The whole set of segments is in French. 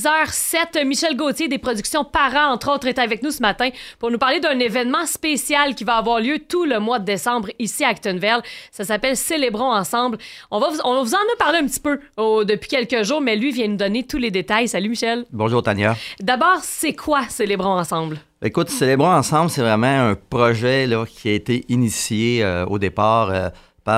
10h07, Michel Gauthier des productions Parents, entre autres, est avec nous ce matin pour nous parler d'un événement spécial qui va avoir lieu tout le mois de décembre ici à Actonville. Ça s'appelle Célébrons ensemble. On, va vous, on vous en a parlé un petit peu oh, depuis quelques jours, mais lui vient nous donner tous les détails. Salut Michel. Bonjour Tania. D'abord, c'est quoi Célébrons ensemble? Écoute, Célébrons ensemble, c'est vraiment un projet là, qui a été initié euh, au départ. euh,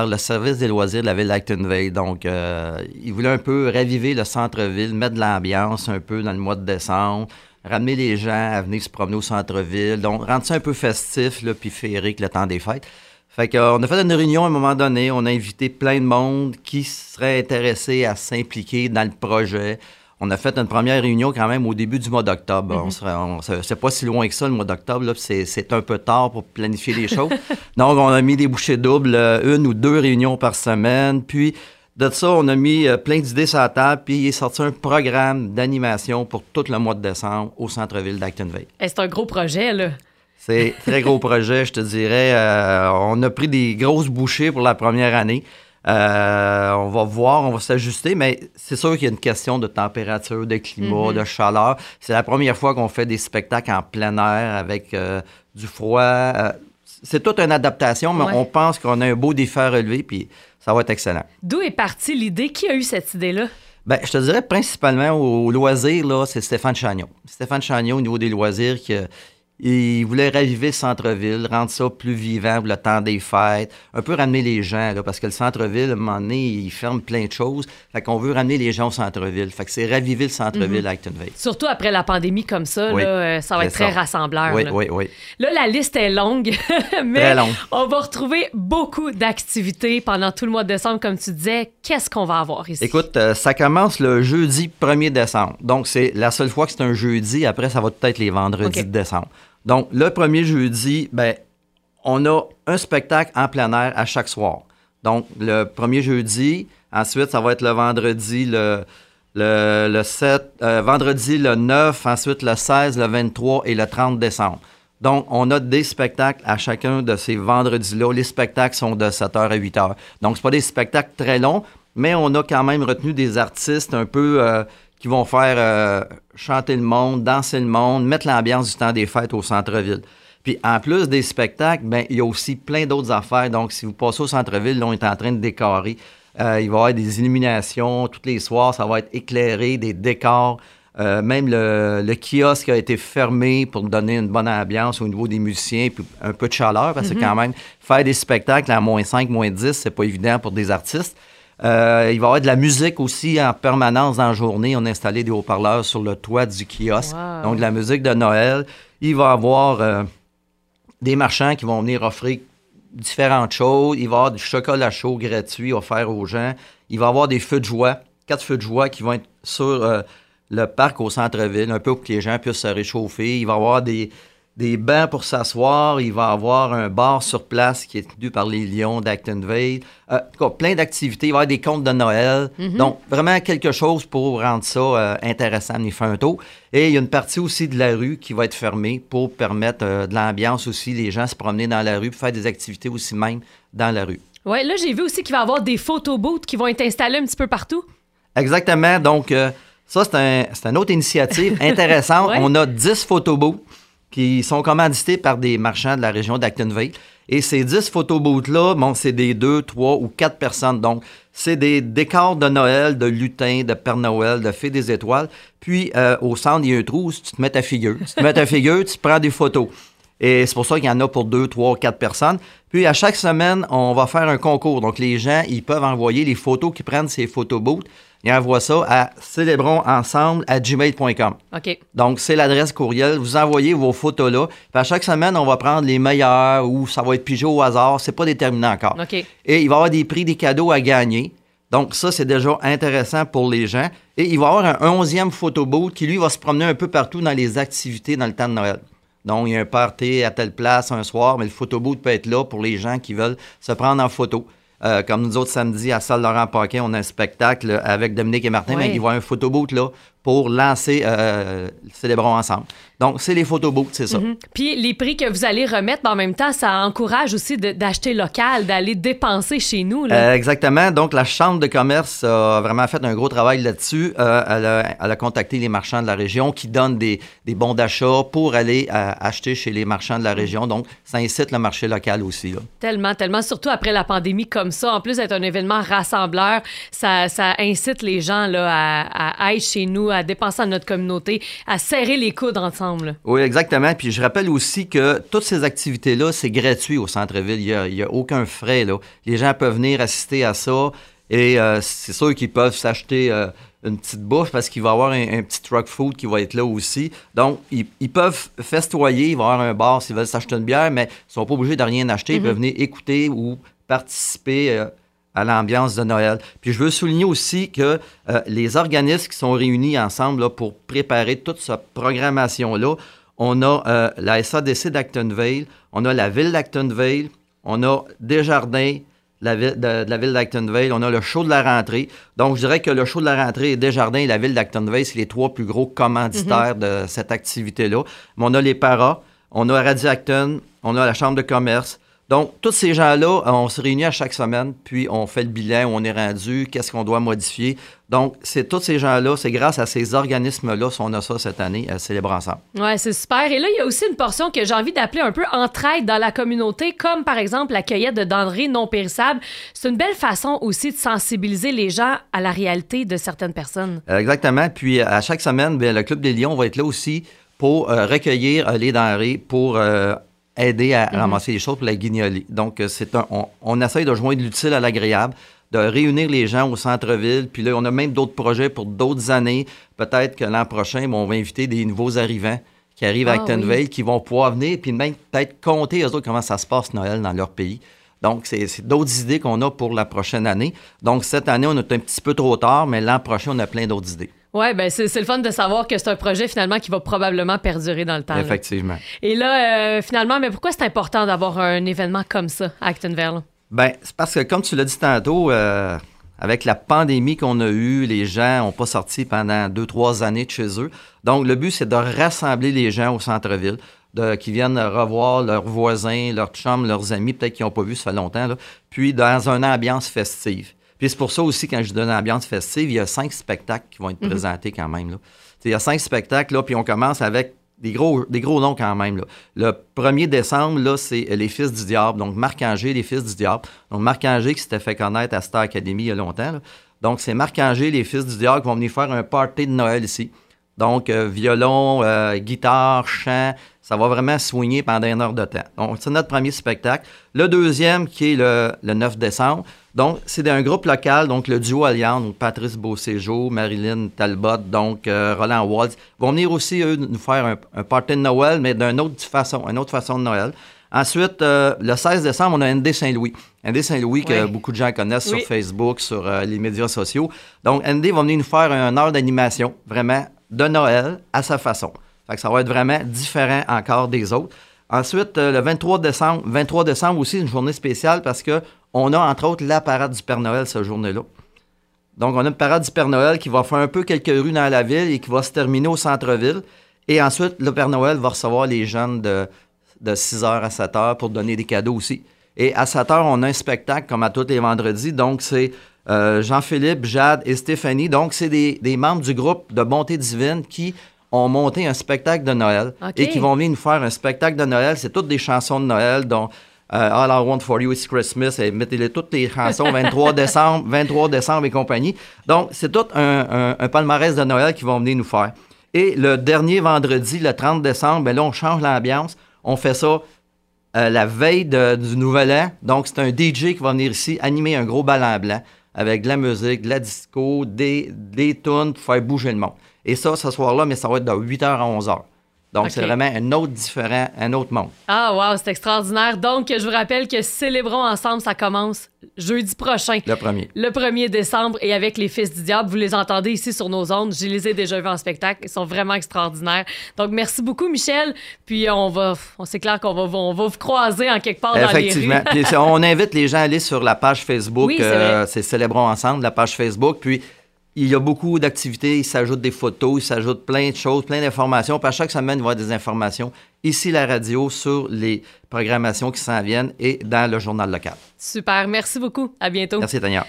le service des loisirs de la ville d'Actonville. Donc, euh, ils voulaient un peu raviver le centre-ville, mettre de l'ambiance un peu dans le mois de décembre, ramener les gens à venir se promener au centre-ville, donc rendre ça un peu festif, là, puis féerique le temps des fêtes. Fait qu'on a fait une réunion à un moment donné, on a invité plein de monde qui serait intéressé à s'impliquer dans le projet. On a fait une première réunion quand même au début du mois d'octobre. Serait- C'est pas si loin que ça, le mois d'octobre. c'est un peu tard pour planifier les choses. Donc, on a mis des bouchées doubles, euh, une ou deux réunions par semaine. Puis, de ça, on a mis euh, plein d'idées sur la table. Puis, il est sorti un programme d'animation pour tout le mois de décembre au centre-ville d'Actonville. Eh, c'est un gros projet, là. C'est un très gros projet, je te dirais. Euh, on a pris des grosses bouchées pour la première année. Euh, on va voir, on va s'ajuster, mais c'est sûr qu'il y a une question de température, de climat, de chaleur. C'est la première fois qu'on fait des spectacles en plein air avec euh, du froid. Euh, c'est toute une adaptation, mais Ouais. on pense qu'on a un beau défi à relever, puis ça va être excellent. D'où est partie l'idée? Qui a eu cette idée-là? Ben, je te dirais principalement au, au loisir, là, c'est Stéphane Chagnon. Stéphane Chagnon, au niveau des loisirs, qui, il voulait raviver le centre-ville, rendre ça plus vivant pour le temps des fêtes, un peu ramener les gens, là, parce que le centre-ville, à un moment donné, il ferme plein de choses. Fait qu'on veut ramener les gens au centre-ville. Fait que c'est raviver le centre-ville à Actonville. Surtout après la pandémie comme ça, Oui, là, euh, ça va être très ça. rassembleur. Oui, là. oui, oui. Là, la liste est longue, mais Très longue. on va retrouver beaucoup d'activités pendant tout le mois de décembre, comme tu disais. Qu'est-ce qu'on va avoir ici? Écoute, euh, ça commence le jeudi 1er décembre. Donc, c'est la seule fois que c'est un jeudi. Après, ça va peut-être les vendredis de décembre. Donc, le premier jeudi, ben, on a un spectacle en plein air à chaque soir. Donc, le premier jeudi, ensuite, ça va être le vendredi, le, le, le 7, euh, vendredi le 9, ensuite le 16, le 23 et le 30 décembre. Donc, on a des spectacles à chacun de ces vendredis-là. Les spectacles sont de 7h à 8h. Donc, c'est pas des spectacles très longs, mais on a quand même retenu des artistes un peu euh, qui vont faire euh, chanter le monde, danser le monde, mettre l'ambiance du temps des fêtes au centre-ville. Puis en plus des spectacles, ben, il y a aussi plein d'autres affaires. Donc, si vous passez au centre-ville, là, on est en train de décorer. Euh, il va y avoir des illuminations tous les soirs, ça va être éclairé, des décors. Euh, même le, le kiosque a été fermé pour donner une bonne ambiance au niveau des musiciens, puis un peu de chaleur, parce que quand même, faire des spectacles à moins 5, moins 10, c'est pas évident pour des artistes. Euh, il va y avoir de la musique aussi en permanence dans la journée. On a installé des haut-parleurs sur le toit du kiosque. Wow. Donc, de la musique de Noël. Il va y avoir euh, des marchands qui vont venir offrir différentes choses. Il va y avoir du chocolat chaud gratuit offert aux gens. Il va y avoir des feux de joie, quatre feux de joie qui vont être sur euh, le parc au centre-ville, un peu pour que les gens puissent se réchauffer. Il va y avoir des, des bancs pour s'asseoir. Il va y avoir un bar sur place qui est tenu par les Lions d'Actonville. Euh, plein d'activités. Il va y avoir des contes de Noël. Donc, vraiment quelque chose pour rendre ça euh, intéressant un tour. Et il y a une partie aussi de la rue qui va être fermée pour permettre euh, de l'ambiance aussi, les gens se promener dans la rue, faire des activités aussi même dans la rue. Ouais, là, j'ai vu aussi qu'il va y avoir des photobooths qui vont être installés un petit peu partout. Exactement. Donc, euh, ça, c'est un, une autre initiative intéressante. Ouais. On a 10 photobooths qui sont commandités par des marchands de la région d'Actonville. Et ces 10 photobooths-là, bon, c'est des 2, 3 ou 4 personnes. Donc, c'est des décors de Noël, de lutin, de Père Noël, de Fée des Étoiles. Puis, euh, au centre, il y a un trou où tu te mets ta figure. Tu te mets ta figure, tu prends des photos. Et c'est pour ça qu'il y en a pour deux, trois, quatre personnes. Puis à chaque semaine, on va faire un concours. Donc les gens, ils peuvent envoyer les photos qu'ils prennent ces photobooths. Ils envoient ça à célébronsensemble à gmail.com. OK. Donc, c'est l'adresse courriel. Vous envoyez vos photos là. Puis à chaque semaine, on va prendre les meilleurs ou ça va être pigé au hasard. C'est pas déterminé encore. OK. Et il va y avoir des prix, des cadeaux à gagner. Donc, ça, c'est déjà intéressant pour les gens. Et il va y avoir un onzième photobooth qui, lui, va se promener un peu partout dans les activités dans le temps de Noël. Donc, il y a un party à telle place un soir, mais le photobooth peut être là pour les gens qui veulent se prendre en photo. Euh, comme nous autres, samedi, à Salle Laurent Paquin, on a un spectacle avec Dominique et Martin, mais il va y avoir un photobooth là pour lancer euh, Célébrons ensemble. Donc, c'est les photobooths, c'est ça. Mhm. Puis les prix que vous allez remettre, ben, en même temps, ça encourage aussi d'acheter local, d'aller dépenser chez nous. Là. Euh, exactement. Donc, la Chambre de commerce a vraiment fait un gros travail là-dessus. Euh, elle, a, elle a contacté les marchands de la région qui donnent des, des bons d'achat pour aller acheter chez les marchands de la région. Donc, ça incite le marché local aussi. là. Tellement, tellement, surtout après la pandémie comme ça. En plus d'être un événement rassembleur, ça, ça incite les gens là, à, à être chez nous, à dépenser à notre communauté, à serrer les coudes ensemble. Oui, exactement. Puis je rappelle aussi que toutes ces activités-là, c'est gratuit au centre-ville. Il n'y a, aucun frais. Là. Les gens peuvent venir assister à ça. Et euh, c'est sûr qu'ils peuvent s'acheter euh, une petite bouffe parce qu'il va y avoir un, un petit truck food qui va être là aussi. Donc, ils, ils peuvent festoyer. Il va y avoir un bar s'ils veulent s'acheter une bière, mais ils ne sont pas obligés de rien acheter. Ils peuvent venir écouter ou participer euh, à l'ambiance de Noël. Puis je veux souligner aussi que euh, les organismes qui sont réunis ensemble là, pour préparer toute cette programmation-là, on a euh, la SADC d'Actonville, on a la ville d'Actonville, on a Desjardins la ville, de, de la ville d'Actonville, on a le show de la rentrée. Donc, je dirais que le show de la rentrée et Desjardins et la ville d'Actonville, c'est les trois plus gros commanditaires de cette activité-là. Mais on a les paras, on a Radio Acton, on a la chambre de commerce. Donc, tous ces gens-là, on se réunit à chaque semaine, puis on fait le bilan, où on est rendu, qu'est-ce qu'on doit modifier. Donc, c'est tous ces gens-là, c'est grâce à ces organismes-là si on a ça cette année à célébrer ensemble. Ouais, c'est super. Et là, il y a aussi une portion que j'ai envie d'appeler un peu entraide dans la communauté, comme par exemple la cueillette de denrées non périssables. C'est une belle façon aussi de sensibiliser les gens à la réalité de certaines personnes. Euh, Exactement. Puis, à chaque semaine, bien, le Club des Lions va être là aussi pour euh, recueillir euh, les denrées, pour euh, aider à ramasser les choses pour la guignoler. Donc, euh, c'est un, on, on essaye de joindre l'utile à l'agréable, de réunir les gens au centre-ville. Puis là, on a même d'autres projets pour d'autres années. Peut-être que l'an prochain, on va inviter des nouveaux arrivants qui arrivent à Ah, Actonville, qui vont pouvoir venir, puis même peut-être compter eux autres comment ça se passe Noël dans leur pays. Donc, c'est d'autres idées qu'on a pour la prochaine année. Donc, cette année, on est un petit peu trop tard, mais l'an prochain, on a plein d'autres idées. Ouais, ben c'est c'est le fun de savoir que c'est un projet finalement qui va probablement perdurer dans le temps. là. Effectivement. Et là, euh, finalement, mais pourquoi c'est important d'avoir un événement comme ça à Actonville? Ben, c'est parce que, comme tu l'as dit tantôt, euh, avec la pandémie qu'on a eue, les gens n'ont pas sorti pendant deux, trois années de chez eux. Donc, le but, c'est de rassembler les gens au centre-ville, de, qui viennent revoir leurs voisins, leurs chums, leurs amis, peut-être qu'ils n'ont pas vu ça fait longtemps, là, puis dans une ambiance festive. Puis c'est pour ça aussi, quand je donne une ambiance festive, il y a cinq spectacles qui vont être présentés quand même. Là. Il y a cinq spectacles, là, puis on commence avec des gros, des gros noms quand même. Là. Le 1er décembre, là, c'est Les Fils du Diable. Donc, Marc-Angé, Les Fils du Diable. Donc, Marc-Angé qui s'était fait connaître à Star Academy il y a longtemps. là. Donc, c'est Marc-Angé, Les Fils du Diable qui vont venir faire un party de Noël ici. Donc, euh, violon, euh, guitare, chant, ça va vraiment soigner pendant une heure de temps. Donc, c'est notre premier spectacle. Le deuxième, qui est le, le 9 décembre, donc, c'est d'un groupe local, donc le duo Alliance, donc Patrice Beauséjour, Marilyn Talbot, donc euh, Roland Waltz, vont venir aussi, eux, nous faire un, un party de Noël, mais d'une autre façon, une autre façon de Noël. Ensuite, euh, le 16 décembre, on a ND Saint-Louis. ND Saint-Louis, que Oui. beaucoup de gens connaissent Oui. sur Facebook, sur euh, les médias sociaux. Donc, ND va venir nous faire une heure d'animation, vraiment, de Noël à sa façon. Fait que ça va être vraiment différent encore des autres. Ensuite, euh, le 23 décembre, 23 décembre aussi, une journée spéciale parce que on a entre autres la parade du Père Noël cette journée-là. Donc, on a une parade du Père Noël qui va faire un peu quelques rues dans la ville et qui va se terminer au centre-ville. Et ensuite, le Père Noël va recevoir les jeunes de, de 6h à 7h pour donner des cadeaux aussi. Et à 7h, on a un spectacle comme à tous les vendredis. Donc, c'est euh, Jean-Philippe, Jade et Stéphanie. Donc, c'est des, des membres du groupe de Bonté Divine qui ont monté un spectacle de Noël et qui vont venir nous faire un spectacle de Noël. C'est toutes des chansons de Noël, dont euh, All I Want For You Is Christmas, et mettez-les toutes les chansons 23 décembre, 23 décembre et compagnie. Donc, c'est tout un, un- un palmarès de Noël qu'ils vont venir nous faire. Et le dernier vendredi, le 30 décembre, ben là, on change l'ambiance. On fait ça euh, la veille de- du Nouvel An. Donc, c'est un DJ qui va venir ici animer un gros ballon blanc avec de la musique, de la disco, des, des tunes pour faire bouger le monde. Et ça, ce soir-là, mais ça va être de 8h à 11h. Donc, c'est vraiment un autre différent, un autre monde. Ah, wow, c'est extraordinaire. Donc, je vous rappelle que Célébrons ensemble, ça commence jeudi prochain. Le premier. Le 1er décembre et avec les Fils du Diable, vous les entendez ici sur nos ondes. Je les ai déjà vus en spectacle. Ils sont vraiment extraordinaires. Donc, merci beaucoup, Michel. Puis, on va, on c'est clair qu'on va, on va vous croiser en quelque part dans Effectivement. les rues. Puis c'est- on invite les gens à aller sur la page Facebook. Oui, c'est euh, c'est Célébrons ensemble, la page Facebook. Puis il y a beaucoup d'activités, il s'ajoute des photos, il s'ajoute plein de choses, plein d'informations. Puis à chaque semaine, il va y avoir des informations ici la radio sur les programmations qui s'en viennent et dans le journal local. Super. Merci beaucoup. À bientôt. Merci, Tania.